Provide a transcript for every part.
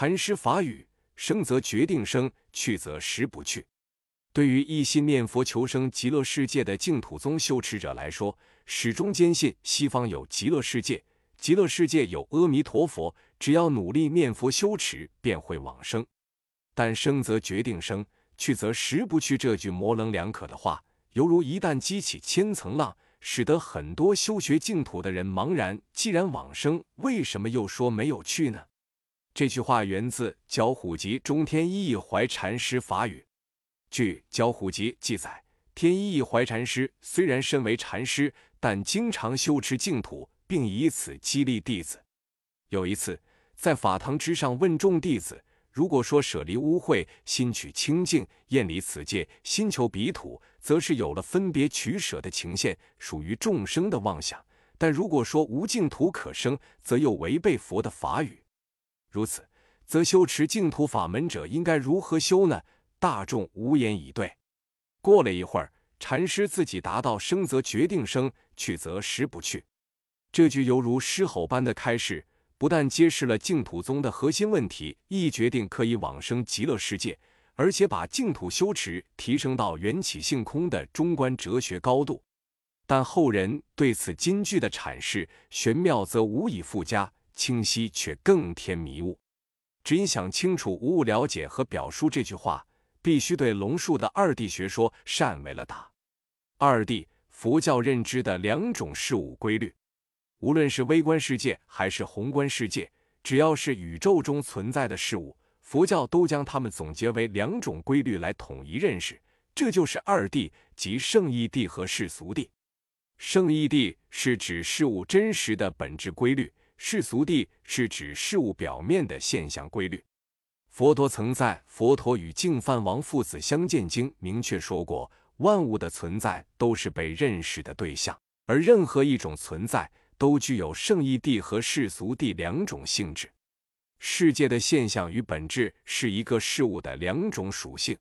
禅师法语，生则决定生，去则实不去。对于一心念佛求生极乐世界的净土宗修持者来说，始终坚信西方有极乐世界，极乐世界有阿弥陀佛，只要努力念佛修持，便会往生。但生则决定生，去则实不去。这句模棱两可的话，犹如一旦激起千层浪，使得很多修学净土的人茫然。既然往生，为什么又说没有去呢？这句话源自《绞虎集》中天一怀禅师法语。据《绞虎集》记载，天一怀禅师虽然身为禅师，但经常修持净土，并以此激励弟子。有一次，在法堂之上问众弟子：“如果说舍离污秽，心取清净，厌离此界，心求彼土，则是有了分别取舍的情现，属于众生的妄想；但如果说无净土可生，则又违背佛的法语。如此，则修持净土法门者应该如何修呢？”大众无言以对。过了一会儿，禅师自己答道：“生则决定生，去则实不去。”这句犹如狮吼般的开示，不但揭示了净土宗的核心问题——一决定可以往生极乐世界，而且把净土修持提升到缘起性空的中观哲学高度。但后人对此金句的阐释，玄妙则无以复加，清晰却更添迷雾。只因想清楚无误了解和表述这句话。必须对龙树的二谛学说善为了答。二谛，佛教认知的两种事物规律，无论是微观世界还是宏观世界，只要是宇宙中存在的事物，佛教都将它们总结为两种规律来统一认识。这就是二谛，即圣义谛和世俗谛。圣义谛是指事物真实的本质规律，世俗谛是指事物表面的现象规律。佛陀曾在《佛陀与净饭王父子相见经》明确说过，万物的存在都是被认识的对象，而任何一种存在都具有圣义地和世俗地两种性质。世界的现象与本质是一个事物的两种属性。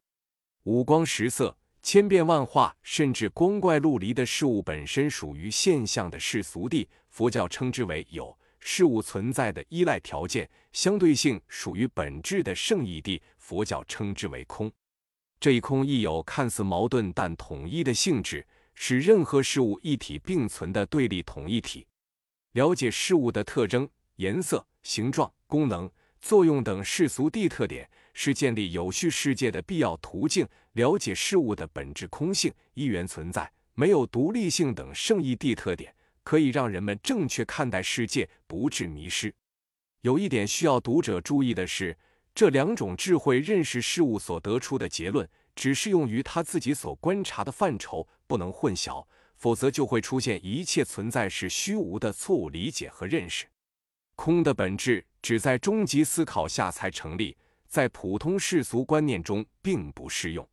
五光十色、千变万化，甚至光怪陆离的事物本身属于现象的世俗地，佛教称之为有。事物存在的依赖条件相对性属于本质的圣义地，佛教称之为空。这一空亦有看似矛盾但统一的性质，是任何事物一体并存的对立统一体。了解事物的特征、颜色、形状、功能、作用等世俗地特点，是建立有序世界的必要途径。了解事物的本质空性、一元存在、没有独立性等圣义地特点。可以让人们正确看待世界，不致迷失。有一点需要读者注意的是，这两种智慧认识事物所得出的结论，只适用于他自己所观察的范畴，不能混淆，否则就会出现一切存在是虚无的错误理解和认识。空的本质只在终极思考下才成立，在普通世俗观念中并不适用。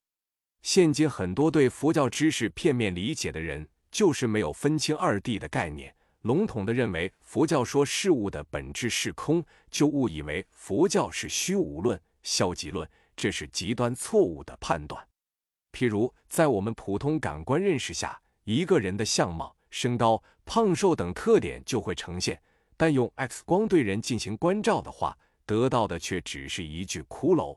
现今很多对佛教知识片面理解的人。就是没有分清二谛的概念，笼统的认为佛教说事物的本质是空，就误以为佛教是虚无论、消极论，这是极端错误的判断。譬如，在我们普通感官认识下，一个人的相貌、身高、胖瘦等特点就会呈现，但用 X 光对人进行关照的话，得到的却只是一具骷髅。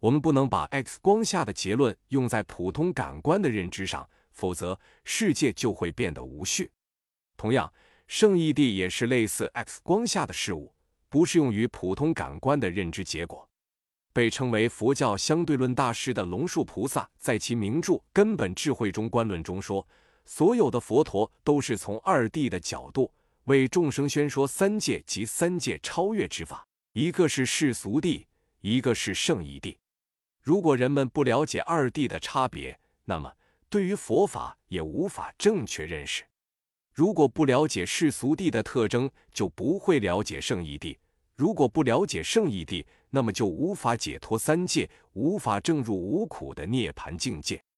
我们不能把 X 光下的结论用在普通感官的认知上。否则，世界就会变得无序。同样，圣义谛也是类似 X 光下的事物，不适用于普通感官的认知结果。被称为佛教相对论大师的龙树菩萨，在其名著《根本智慧中观论》中说：“所有的佛陀都是从二谛的角度为众生宣说三界及三界超越之法，一个是世俗谛，一个是圣义谛。如果人们不了解二谛的差别，那么。”对于佛法也无法正确认识。如果不了解世俗地的特征，就不会了解圣义地；如果不了解圣义地，那么就无法解脱三界，无法证入无苦的涅槃境界。